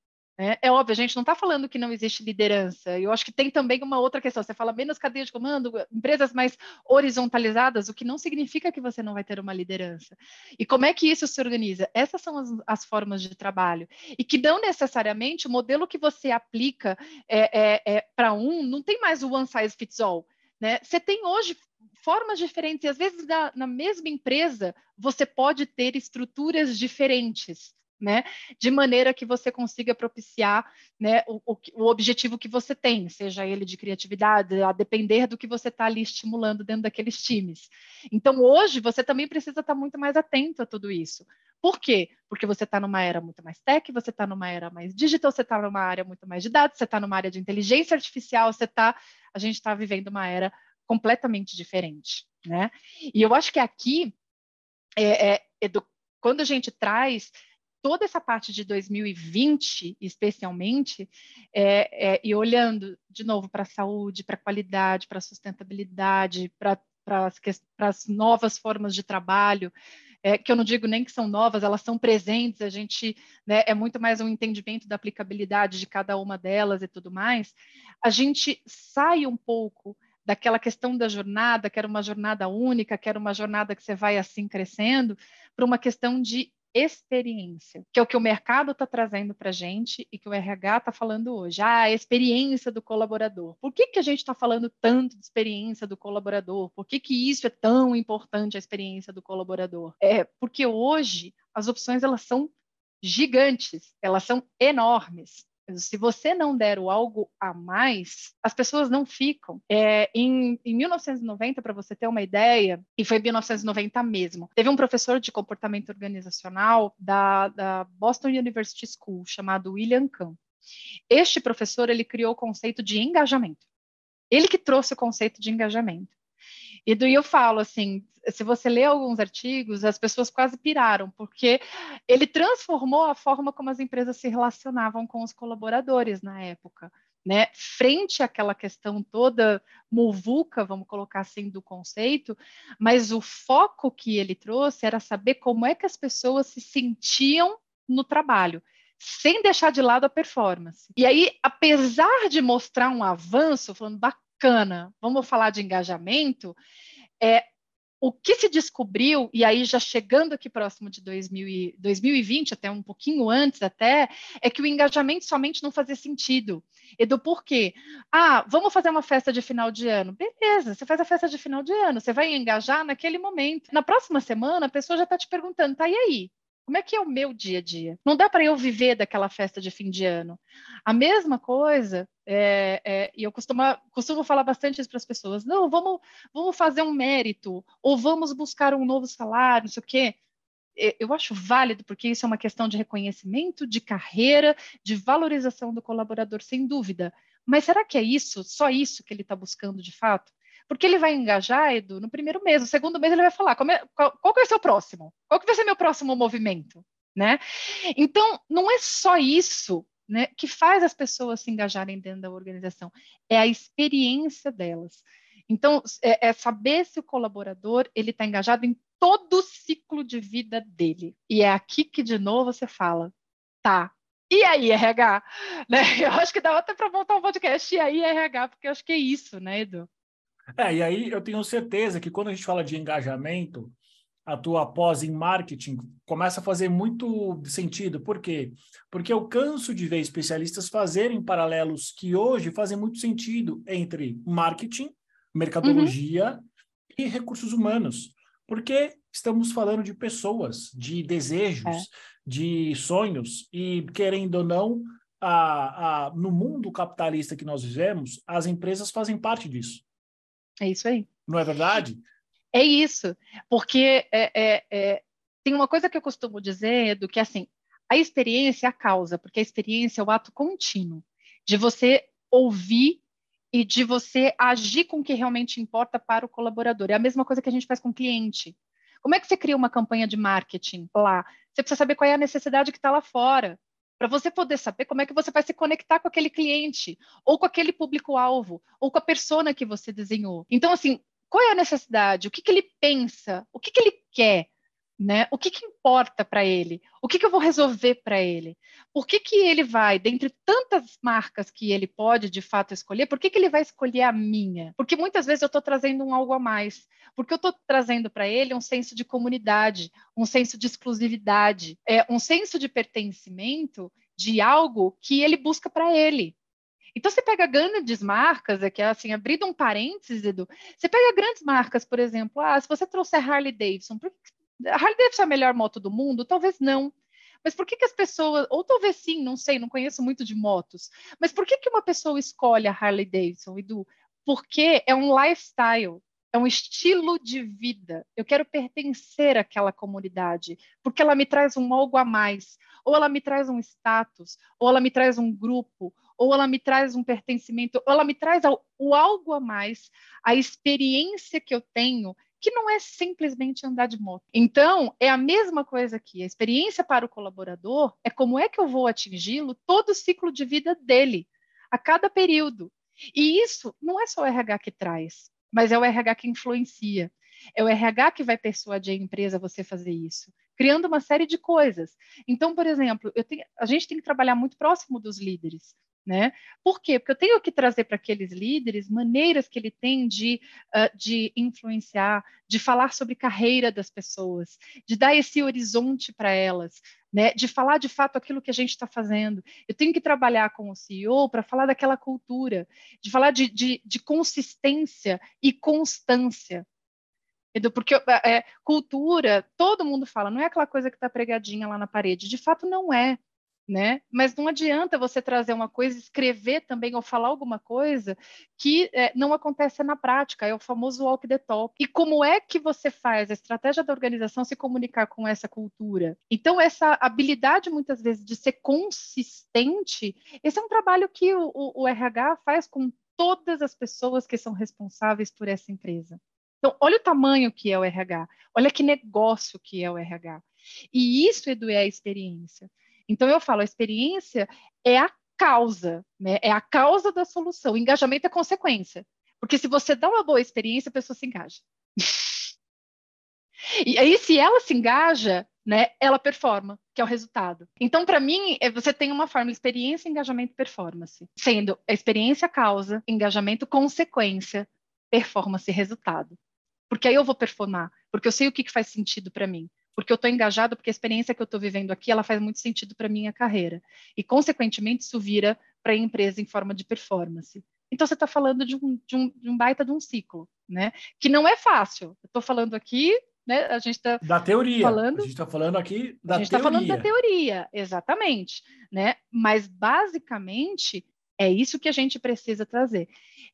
É, é, óbvio, a gente não está falando que não existe liderança. Eu acho que tem também uma outra questão. Você fala menos cadeia de comando, empresas mais horizontalizadas, o que não significa que você não vai ter uma liderança. E como é que isso se organiza? Essas são as, as formas de trabalho. E que não necessariamente o modelo que você aplica é, é, é para um, não tem mais o one size fits all. Né? Você tem hoje formas diferentes, e às vezes na, na mesma empresa você pode ter estruturas diferentes né? De maneira que você consiga propiciar né, o, o, objetivo que você tem, seja ele de criatividade, a depender do que você está ali estimulando dentro daqueles times. Então, hoje, você também precisa estar tá muito mais atento a tudo isso. Por quê? Porque você está numa era muito mais tech, você está numa era mais digital, você está numa área muito mais de dados, você está numa área de inteligência artificial, você está. A gente está vivendo uma era completamente diferente, né? E eu acho que aqui é, é, quando a gente traz toda essa parte de 2020, especialmente, é, é, e olhando de novo para a saúde, para a qualidade, para a sustentabilidade, para as novas formas de trabalho, é, que eu não digo nem que são novas, elas são presentes, a gente né, é muito mais um entendimento da aplicabilidade de cada uma delas e tudo mais, a gente sai um pouco daquela questão da jornada, que era uma jornada única, que era uma jornada que você vai assim crescendo, para uma questão de experiência, que é o que o mercado está trazendo para a gente e que o RH está falando hoje. Ah, a experiência do colaborador. Por que, que a gente está falando tanto de experiência do colaborador? Por que, que isso é tão importante, a experiência do colaborador? É porque hoje as opções elas são gigantes, elas são enormes. Se você não der o algo a mais, as pessoas não ficam. É, em, em 1990, para você ter uma ideia, e foi 1990 mesmo, teve um professor de comportamento organizacional da, da Boston University School chamado William Kahn. Este professor ele criou o conceito de engajamento. Ele que trouxe o conceito de engajamento. E daí eu falo assim, se você lê alguns artigos, as pessoas quase piraram, porque ele transformou a forma como as empresas se relacionavam com os colaboradores na época. Né, frente àquela questão toda muvuca, vamos colocar assim, do conceito, mas o foco que ele trouxe era saber como é que as pessoas se sentiam no trabalho. sem deixar de lado a performance. E aí, apesar de mostrar um avanço, falando bacana, vamos falar de engajamento, é, o que se descobriu, e aí já chegando aqui próximo de 2000 e, 2020, até um pouquinho antes até, é que o engajamento somente não fazia sentido. E do porquê? Ah, vamos fazer uma festa de final de ano. Beleza, você faz a festa de final de ano, você vai engajar naquele momento. Na próxima semana, a pessoa já está te perguntando, tá, e aí? Como é que é o meu dia a dia? Não dá para eu viver daquela festa de fim de ano. A mesma coisa, é, é, e eu costumo, costumo falar bastante isso para as pessoas: não, vamos, vamos fazer um mérito, ou vamos buscar um novo salário, não sei o quê. Eu acho válido, porque isso é uma questão de reconhecimento, de carreira, de valorização do colaborador, sem dúvida. Mas será que é isso, só isso que ele está buscando de fato? Porque ele vai engajar, Edu, no primeiro mês, no segundo mês ele vai falar, é, qual, qual vai ser o próximo? Qual que vai ser meu próximo movimento? Né? Então, não é só isso né, que faz as pessoas se engajarem dentro da organização, é a experiência delas. Então, é, é saber se o colaborador ele está engajado em todo o ciclo de vida dele. E é aqui que, de novo, você fala, tá, e aí, RH? Né? Eu acho que dá até para montar um podcast, e aí, RH, porque eu acho que é isso, né, Edu? É, e aí eu tenho certeza que quando a gente fala de engajamento, a tua pós em marketing começa a fazer muito sentido. Por quê? Porque eu canso de ver especialistas fazerem paralelos que hoje fazem muito sentido entre marketing, mercadologia uhum. e recursos humanos. Porque estamos falando de pessoas, de desejos, é. de sonhos, e querendo ou não, a, a, no mundo capitalista que nós vivemos, as empresas fazem parte disso. É isso aí. Não é verdade? É isso, porque é, é, é, tem uma coisa que eu costumo dizer, do que assim, a experiência é a causa, porque a experiência é o ato contínuo de você ouvir e de você agir com o que realmente importa para o colaborador. É a mesma coisa que a gente faz com o cliente. Como é que você cria uma campanha de marketing lá? Você precisa saber qual é a necessidade que está lá fora para você poder saber como é que você vai se conectar com aquele cliente, ou com aquele público-alvo, ou com a persona que você desenhou. Então, assim, qual é a necessidade? O que, que ele pensa? O que, que ele quer? Né? O que, que importa para ele? O que, que eu vou resolver para ele? Por que, que ele vai, dentre tantas marcas que ele pode de fato escolher, por que, que ele vai escolher a minha? Porque muitas vezes eu estou trazendo um algo a mais, porque eu estou trazendo para ele um senso de comunidade, um senso de exclusividade, é, um senso de pertencimento de algo que ele busca para ele. Então, você pega grandes marcas, aqui, assim, abrindo um parênteses, Edu, você pega grandes marcas, por exemplo, ah, se você trouxer Harley Davidson, por que a Harley Davidson é a melhor moto do mundo? Talvez não. Mas por que, que as pessoas, ou talvez sim, não sei, não conheço muito de motos, mas por que, que uma pessoa escolhe a Harley Davidson, Edu? Porque é um lifestyle, é um estilo de vida. Eu quero pertencer àquela comunidade, porque ela me traz um algo a mais, ou ela me traz um status, ou ela me traz um grupo, ou ela me traz um pertencimento, ou ela me traz o algo a mais, a experiência que eu tenho que não é simplesmente andar de moto. Então, é a mesma coisa aqui. A experiência para o colaborador é como é que eu vou atingi-lo todo o ciclo de vida dele, a cada período. E isso não é só o RH que traz, mas é o RH que influencia. É o RH que vai persuadir a empresa a você fazer isso, criando uma série de coisas. Então, por exemplo, tenho, a gente tem que trabalhar muito próximo dos líderes. Né? Por quê? Porque eu tenho que trazer para aqueles líderes maneiras que ele tem de, uh, de influenciar, de falar sobre carreira das pessoas, de dar esse horizonte para elas, né? de falar de fato aquilo que a gente está fazendo. Eu tenho que trabalhar com o CEO para falar daquela cultura, de falar de, de, de consistência e constância. Porque é, cultura, todo mundo fala, não é aquela coisa que está pregadinha lá na parede. De fato, não é né? Mas não adianta você trazer uma coisa, escrever também ou falar alguma coisa que é, não acontece na prática, é o famoso walk the talk. E como é que você faz a estratégia da organização se comunicar com essa cultura? Então, essa habilidade, muitas vezes, de ser consistente, esse é um trabalho que o, o, o RH faz com todas as pessoas que são responsáveis por essa empresa. Então, olha o tamanho que é o RH, olha que negócio que é o RH. E isso, Edu, é a experiência. Então, eu falo, a experiência é a causa, né? É a causa da solução. O engajamento é consequência. Porque se você dá uma boa experiência, a pessoa se engaja. e aí, se ela se engaja, né, ela performa, que é o resultado. Então, para mim, é, você tem uma fórmula experiência, engajamento, performance, sendo a experiência causa, engajamento consequência, performance resultado. Porque aí eu vou performar, porque eu sei o que, que faz sentido para mim, porque eu estou engajado, porque a experiência que eu estou vivendo aqui, ela faz muito sentido para minha carreira. E, consequentemente, isso vira para a empresa em forma de performance. Então, você está falando de um, de, um, de um baita de um ciclo, né? Que não é fácil. Eu estou falando aqui né? A gente está da teoria. Falando, a gente está falando aqui da a gente está falando da teoria, exatamente, né? Mas basicamente é isso que a gente precisa trazer.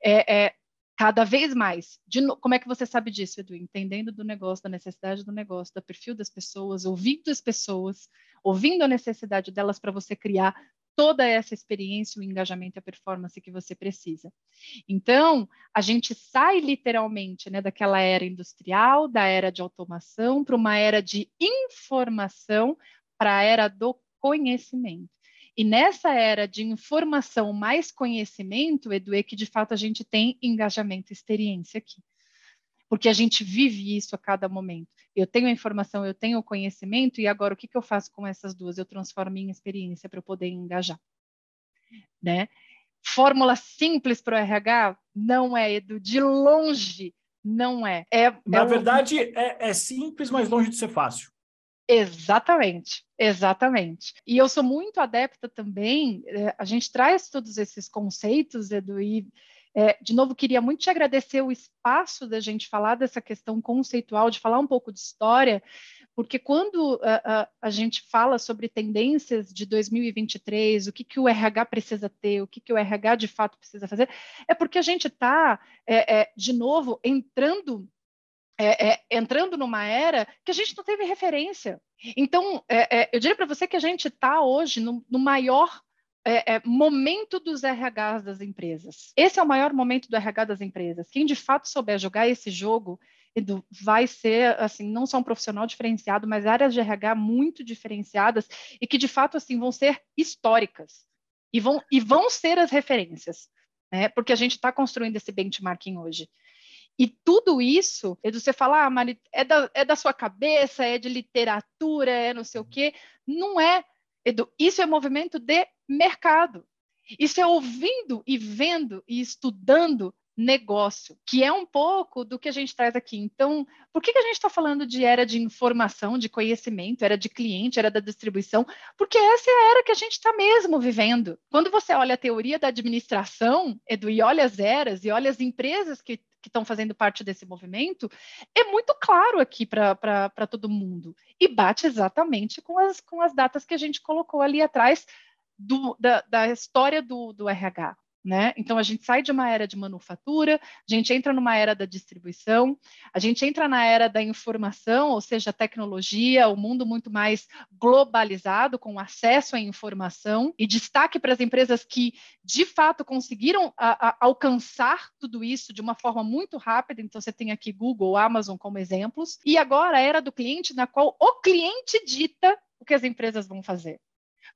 É, é cada vez mais. No... como é que você sabe disso, Edu? Entendendo do negócio, da necessidade do negócio, do perfil das pessoas, ouvindo as pessoas, ouvindo a necessidade delas para você criar toda essa experiência, o engajamento e a performance que você precisa. Então, a gente sai literalmente né, daquela era industrial, da era de automação, para uma era de informação, para a era do conhecimento. E nessa era de informação mais conhecimento, Edu, é que de fato a gente tem engajamento e experiência aqui. Porque a gente vive isso a cada momento. Eu tenho a informação, eu tenho o conhecimento, e agora o que, que eu faço com essas duas? Eu transformo em experiência para poder engajar. Né? Fórmula simples para o RH? Não é, Edu, de longe não é. é Na é verdade, é, é simples, mas longe de ser fácil. Exatamente, exatamente. E eu sou muito adepta também, é, a gente traz todos esses conceitos, Edu, e é, de novo, queria muito te agradecer o espaço da gente falar dessa questão conceitual, de falar um pouco de história, porque quando a, a, a gente fala sobre tendências de 2023, o que, que o RH precisa ter, o que, que o RH de fato precisa fazer, é porque a gente está, é, é, de novo, entrando é, é, entrando numa era que a gente não teve referência. Então, é, é eu diria para você que a gente está hoje no, no maior é, é, momento dos RHs das empresas. Esse é o maior momento do RH das empresas. Quem de fato souber jogar esse jogo vai ser assim não só um profissional diferenciado, mas áreas de RH muito diferenciadas e que de fato assim vão ser históricas e vão e vão ser as referências, né? Porque a gente está construindo esse benchmarking hoje. E tudo isso, você fala, ah, Mari, é da, é da sua cabeça, é de literatura, é não sei o quê. Não é, Edu, isso é movimento de mercado. Isso é ouvindo e vendo e estudando negócio, que é um pouco do que a gente traz aqui. Então, por que, que a gente está falando de era de informação, de conhecimento, era de cliente, era da distribuição? Porque essa é a era que a gente está mesmo vivendo. Quando você olha a teoria da administração, Edu, e olha as eras, e olha as empresas que que estão fazendo parte desse movimento, é muito claro aqui para todo mundo. E bate exatamente com as, com as datas que a gente colocou ali atrás do, da, da história do, do RH. Né? Então a gente sai de uma era de manufatura, a gente entra numa era da distribuição, a gente entra na era da informação, ou seja, tecnologia, o um mundo muito mais globalizado, com acesso à informação, e destaque para as empresas que de fato conseguiram a, a, alcançar tudo isso de uma forma muito rápida. Então você tem aqui Google, Amazon como exemplos, e agora a era do cliente, na qual o cliente dita o que as empresas vão fazer.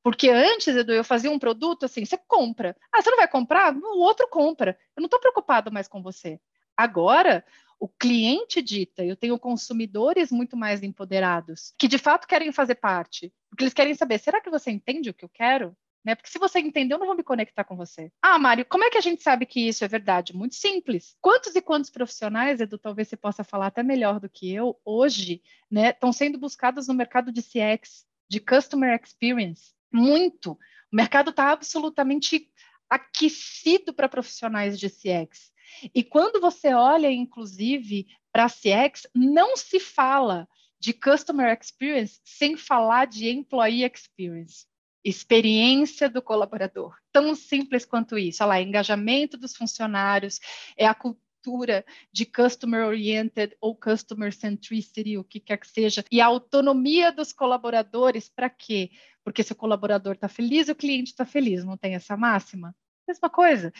Porque antes, Edu, eu fazia um produto assim, você compra. Ah, você não vai comprar? O outro compra. Eu não estou preocupado mais com você. Agora, o cliente dita, eu tenho consumidores muito mais empoderados, que de fato querem fazer parte, porque eles querem saber, será que você entende o que eu quero? Né? Porque se você entender, eu não vou me conectar com você. Ah, Mário, como é que a gente sabe que isso é verdade? Muito simples. Quantos e quantos profissionais, Edu, talvez você possa falar até melhor do que eu, hoje, né, estão sendo buscados no mercado de CX, de Customer Experience, muito. O mercado está absolutamente aquecido para profissionais de CX. E quando você olha, inclusive, para CX, não se fala de Customer Experience sem falar de Employee Experience. Experiência do colaborador. Tão simples quanto isso. Olha lá, engajamento dos funcionários, é a cultura de customer oriented ou customer centricity, o que quer que seja, e a autonomia dos colaboradores para quê? Porque se o colaborador está feliz, o cliente está feliz, não tem essa máxima? Mesma coisa.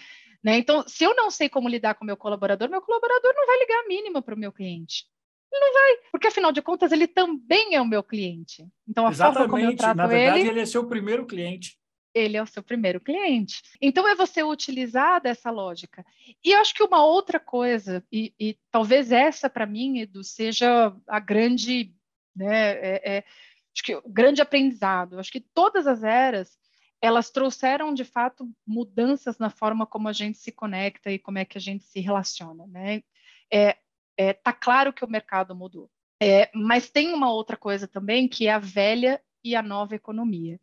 Né? Então, se eu não sei como lidar com o meu colaborador, meu colaborador não vai ligar a mínima para o meu cliente. Ele não vai, porque afinal de contas ele também é o meu cliente. Então, a Exatamente. forma como eu trato Na verdade, ele, ele é seu primeiro cliente. Ele é o seu primeiro cliente. Então, é você utilizar dessa lógica. E eu acho que uma outra coisa, e, e talvez essa para mim, Edu, seja a grande né, é, é, acho que o grande aprendizado, acho que todas as eras elas trouxeram de fato mudanças na forma como a gente se conecta e como é que a gente se relaciona, né? É, é tá claro que o mercado mudou, é, mas tem uma outra coisa também que é a velha e a nova economia.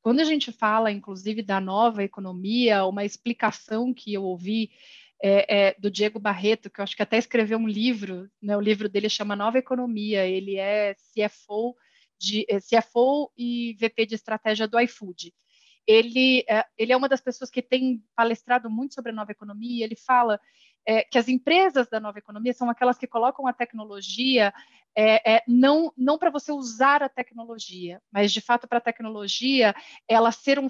Quando a gente fala, inclusive, da nova economia, uma explicação que eu ouvi é, é, do Diego Barreto, que eu acho que até escreveu um livro, né, o livro dele chama Nova Economia, ele é CFO, de, é CFO e VP de estratégia do iFood. Ele, é, ele é uma das pessoas que tem palestrado muito sobre a nova economia, ele fala é, que as empresas da nova economia são aquelas que colocam a tecnologia é, é, não, não para você usar a tecnologia, mas de fato para a tecnologia ela ser um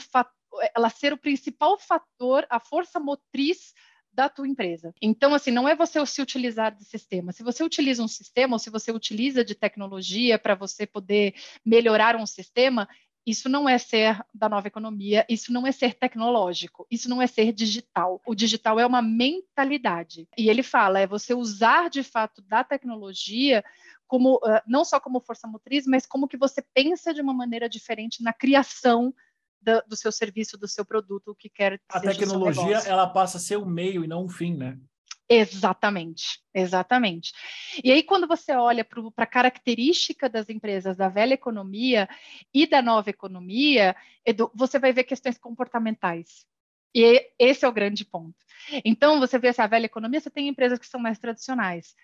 ela ser o principal fator, a força motriz da tua empresa. Então, assim, não é você se utilizar de sistema. Se você utiliza um sistema ou se você utiliza de tecnologia para você poder melhorar um sistema, isso não é ser da nova economia, isso não é ser tecnológico, isso não é ser digital. O digital é uma mentalidade. E ele fala, é você usar de fato da tecnologia como não só como força motriz, mas como que você pensa de uma maneira diferente na criação do, do seu serviço, do seu produto, o que quer que A tecnologia, ela passa a ser um meio e não um fim, né? Exatamente, exatamente. E aí, quando você olha para a característica das empresas da velha economia e da nova economia, Edu, você vai ver questões comportamentais. E esse é o grande ponto. Então, você vê essa velha economia, você tem empresas que são mais tradicionais.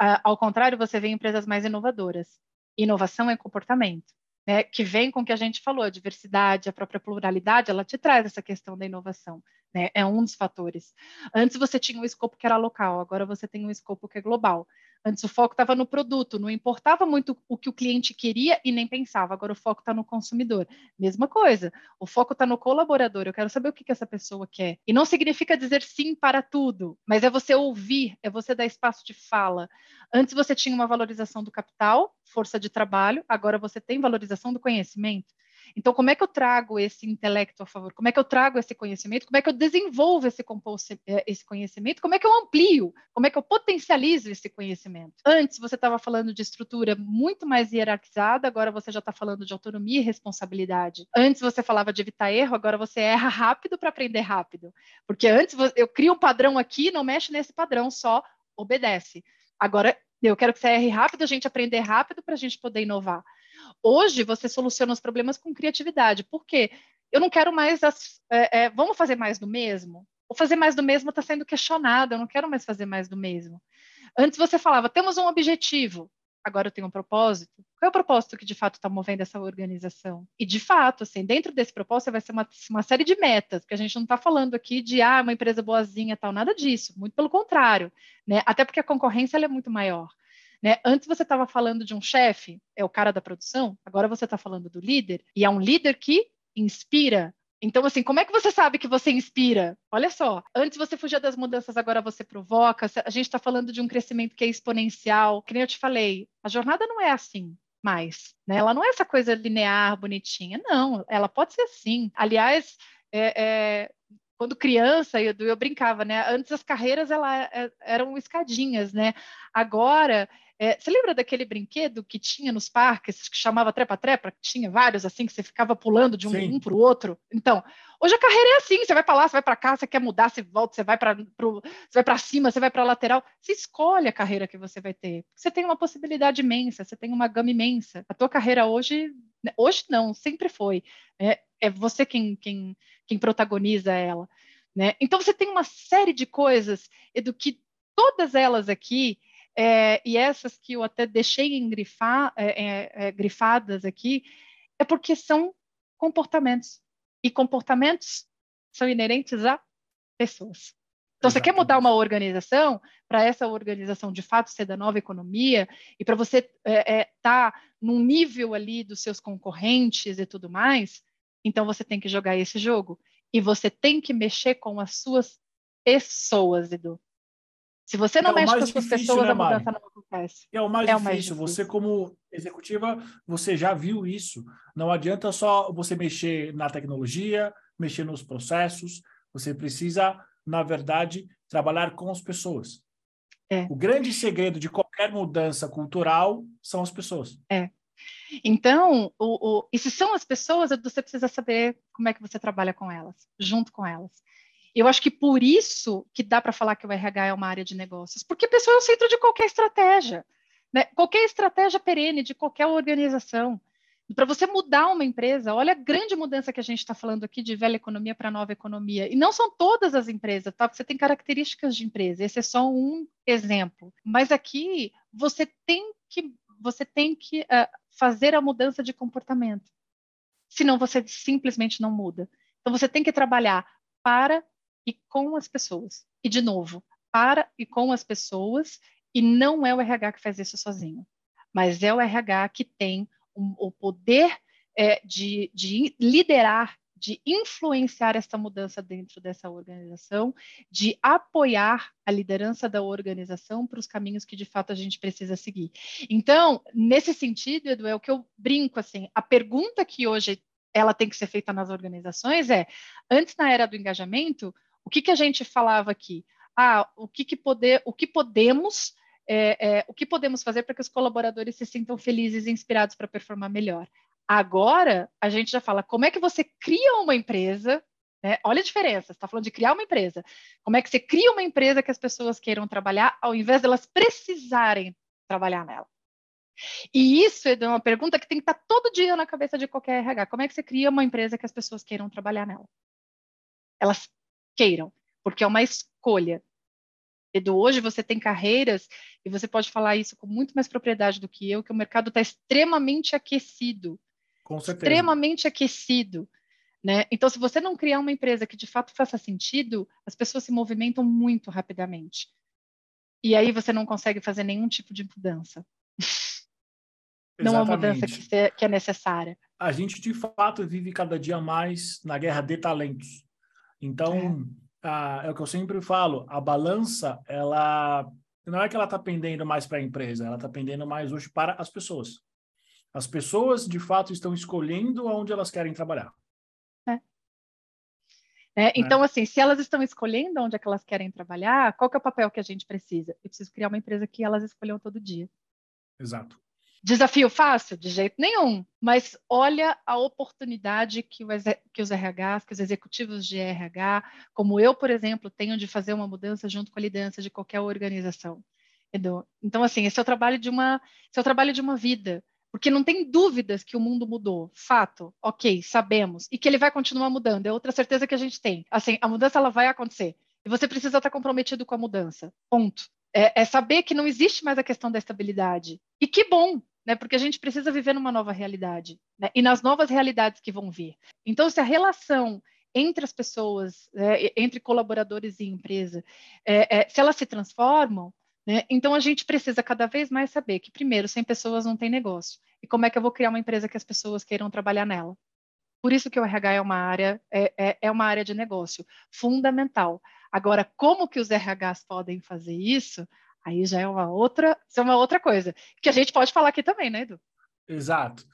Uh, ao contrário, você vê empresas mais inovadoras. Inovação é comportamento né, que vem com o que a gente falou, a diversidade, a própria pluralidade, ela te traz essa questão da inovação, né, é um dos fatores. Antes você tinha um escopo que era local, agora você tem um escopo que é global. Antes o foco estava no produto, não importava muito o que o cliente queria e nem pensava. Agora o foco está no consumidor. Mesma coisa, o foco está no colaborador. Eu quero saber o que, que essa pessoa quer. E não significa dizer sim para tudo, mas é você ouvir, é você dar espaço de fala. Antes você tinha uma valorização do capital, força de trabalho, agora você tem valorização do conhecimento. Então, como é que eu trago esse intelecto a favor? Como é que eu trago esse conhecimento? Como é que eu desenvolvo esse, eh, esse conhecimento? Como é que eu amplio? Como é que eu potencializo esse conhecimento? Antes, você estava falando de estrutura muito mais hierarquizada, agora você já está falando de autonomia e responsabilidade. Antes, você falava de evitar erro, agora você erra rápido para aprender rápido. Porque antes, eu crio um padrão aqui, não mexe nesse padrão, só obedece. Agora, eu quero que você erre rápido, a gente aprender rápido para a gente poder inovar. Hoje você soluciona os problemas com criatividade. Por quê? Eu não quero mais. As, é, é, vamos fazer mais do mesmo? O fazer mais do mesmo está sendo questionado. Eu não quero mais fazer mais do mesmo. Antes você falava, temos um objetivo. Agora eu tenho um propósito. Qual é o propósito que de fato está movendo essa organização? E de fato, assim, dentro desse propósito vai ser uma, uma série de metas, porque a gente não está falando aqui de ah, uma empresa boazinha tal, nada disso. Muito pelo contrário, né? Até porque a concorrência é muito maior. Né? Antes você estava falando de um chefe, é o cara da produção, agora você está falando do líder, e é um líder que inspira. Então, assim, como é que você sabe que você inspira? Olha só, antes você fugia das mudanças, agora você provoca. A gente está falando de um crescimento que é exponencial. Que nem eu te falei, a jornada não é assim mais, né? Ela não é essa coisa linear, bonitinha. Não, ela pode ser assim. Aliás, é, é, quando criança, eu, eu brincava, né? Antes as carreiras ela, é, eram escadinhas, né? Agora é, você lembra daquele brinquedo que tinha nos parques, que chamava trepa-trepa? Tinha vários assim, que você ficava pulando de um, um para o outro. Então, hoje a carreira é assim: você vai para lá, você vai para cá, você quer mudar, você volta, você vai para cima, você vai para a lateral. Você escolhe a carreira que você vai ter. Você tem uma possibilidade imensa, você tem uma gama imensa. A tua carreira hoje, né, hoje não, sempre foi. É, é você quem, quem, quem protagoniza ela. Né? Então, você tem uma série de coisas, do que todas elas aqui é, e essas que eu até deixei em grifar, é, é, é, grifadas aqui, é porque são comportamentos. E comportamentos são inerentes a pessoas. Então, Exatamente. você quer mudar uma organização, para essa organização de fato ser da nova economia, e para você estar é, é, tá num nível ali dos seus concorrentes e tudo mais, então você tem que jogar esse jogo. E você tem que mexer com as suas pessoas, Edu. Se você não é mexe com as suas pessoas, né, a mudança não acontece. É o mais, é. O mais difícil. Você, como executiva, você já viu isso. Não adianta só você mexer na tecnologia, mexer nos processos. Você precisa, na verdade, trabalhar com as pessoas. É. O grande segredo de qualquer mudança cultural são as pessoas. É. Então, o, o, e se são as pessoas, você precisa saber como é que você trabalha com elas, junto com elas. Eu acho que por isso que dá para falar que o RH é uma área de negócios, porque a pessoa é o centro de qualquer estratégia, né? qualquer estratégia perene de qualquer organização. Para você mudar uma empresa, olha a grande mudança que a gente está falando aqui de velha economia para nova economia. E não são todas as empresas, tá? Você tem características de empresa. Esse é só um exemplo. Mas aqui você tem que você tem que uh, fazer a mudança de comportamento. Senão você simplesmente não muda. Então você tem que trabalhar para e com as pessoas. E de novo, para e com as pessoas. E não é o RH que faz isso sozinho, mas é o RH que tem um, o poder é, de, de liderar, de influenciar essa mudança dentro dessa organização, de apoiar a liderança da organização para os caminhos que de fato a gente precisa seguir. Então, nesse sentido, Edu, é o que eu brinco assim, a pergunta que hoje ela tem que ser feita nas organizações é, antes na era do engajamento, o que, que a gente falava aqui? Ah, o que, que poder, o que podemos é, é, o que podemos fazer para que os colaboradores se sintam felizes e inspirados para performar melhor. Agora, a gente já fala como é que você cria uma empresa, né? olha a diferença, você está falando de criar uma empresa. Como é que você cria uma empresa que as pessoas queiram trabalhar, ao invés delas precisarem trabalhar nela? E isso é uma pergunta que tem que estar todo dia na cabeça de qualquer RH. Como é que você cria uma empresa que as pessoas queiram trabalhar nela? Elas queiram, porque é uma escolha. Edu, hoje você tem carreiras, e você pode falar isso com muito mais propriedade do que eu, que o mercado está extremamente aquecido. Extremamente aquecido. Né? Então, se você não criar uma empresa que de fato faça sentido, as pessoas se movimentam muito rapidamente. E aí você não consegue fazer nenhum tipo de mudança. não é uma mudança que, que é necessária. A gente, de fato, vive cada dia mais na guerra de talentos. Então, é ah, é o que eu sempre falo, a balança, ela não é que ela está pendendo mais para a empresa, ela está pendendo mais hoje para as pessoas. As pessoas, de fato, estão escolhendo aonde elas querem trabalhar. É. É, então, é. assim, se elas estão escolhendo onde é que elas querem trabalhar, qual que é o papel que a gente precisa? Eu preciso criar uma empresa que elas escolham todo dia. Exato. Desafio fácil? De jeito nenhum. Mas olha a oportunidade que, o, que os RHs, que os executivos de RH, como eu, por exemplo, tenho de fazer uma mudança junto com a liderança de qualquer organização. Então, assim, esse é o trabalho de uma, esse é o trabalho de uma vida. Porque não tem dúvidas que o mundo mudou. Fato, ok, sabemos. E que ele vai continuar mudando. É outra certeza que a gente tem. Assim, a mudança ela vai acontecer. E você precisa estar comprometido com a mudança. Ponto. É, é, saber que não existe mais a questão da estabilidade. E que bom, né? Porque a gente precisa viver numa nova realidade, né? E nas novas realidades que vão vir. Então, se a relação entre as pessoas, é, entre colaboradores e empresa, é, é, se elas se transformam, né? Então a gente precisa cada vez mais saber que primeiro, sem pessoas não tem negócio. E como é que eu vou criar uma empresa que as pessoas queiram trabalhar nela? Por isso que o RH é uma área é, é, é uma área de negócio fundamental. Agora, como que os RHs podem fazer isso? Aí já é uma outra, é uma outra coisa, que a gente pode falar aqui também, né, Edu? Exato.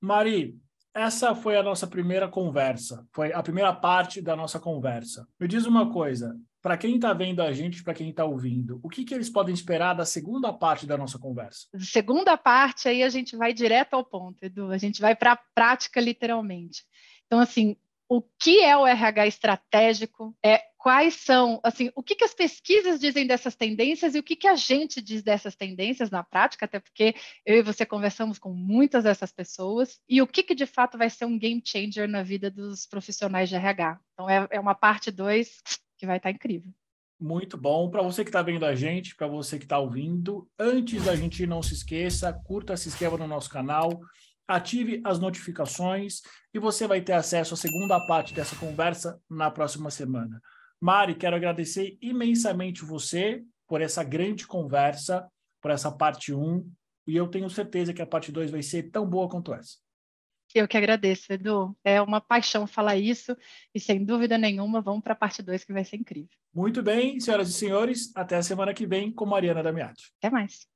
Mari, essa foi a nossa primeira conversa, foi a primeira parte da nossa conversa. Me diz uma coisa, para quem está vendo a gente, para quem está ouvindo, o que, que eles podem esperar da segunda parte da nossa conversa? Segunda parte, aí a gente vai direto ao ponto, Edu, a gente vai para a prática literalmente. Então, assim, o que é o RH estratégico, é quais são, assim, o que, que as pesquisas dizem dessas tendências e o que, que a gente diz dessas tendências na prática, até porque eu e você conversamos com muitas dessas pessoas, e o que, que de fato vai ser um game changer na vida dos profissionais de RH. Então, é, é uma parte 2 que vai estar incrível. Muito bom. Para você que está vendo a gente, para você que está ouvindo, antes da gente não se esqueça, curta, se inscreva no nosso canal, ative as notificações e você vai ter acesso à segunda parte dessa conversa na próxima semana. Mari, quero agradecer imensamente você por essa grande conversa, por essa parte 1, e eu tenho certeza que a parte 2 vai ser tão boa quanto essa. Eu que agradeço, Edu. É uma paixão falar isso e, sem dúvida nenhuma, vamos para a parte 2 que vai ser incrível. Muito bem, senhoras e senhores, até a semana que vem com Mariana Damiati. Até mais.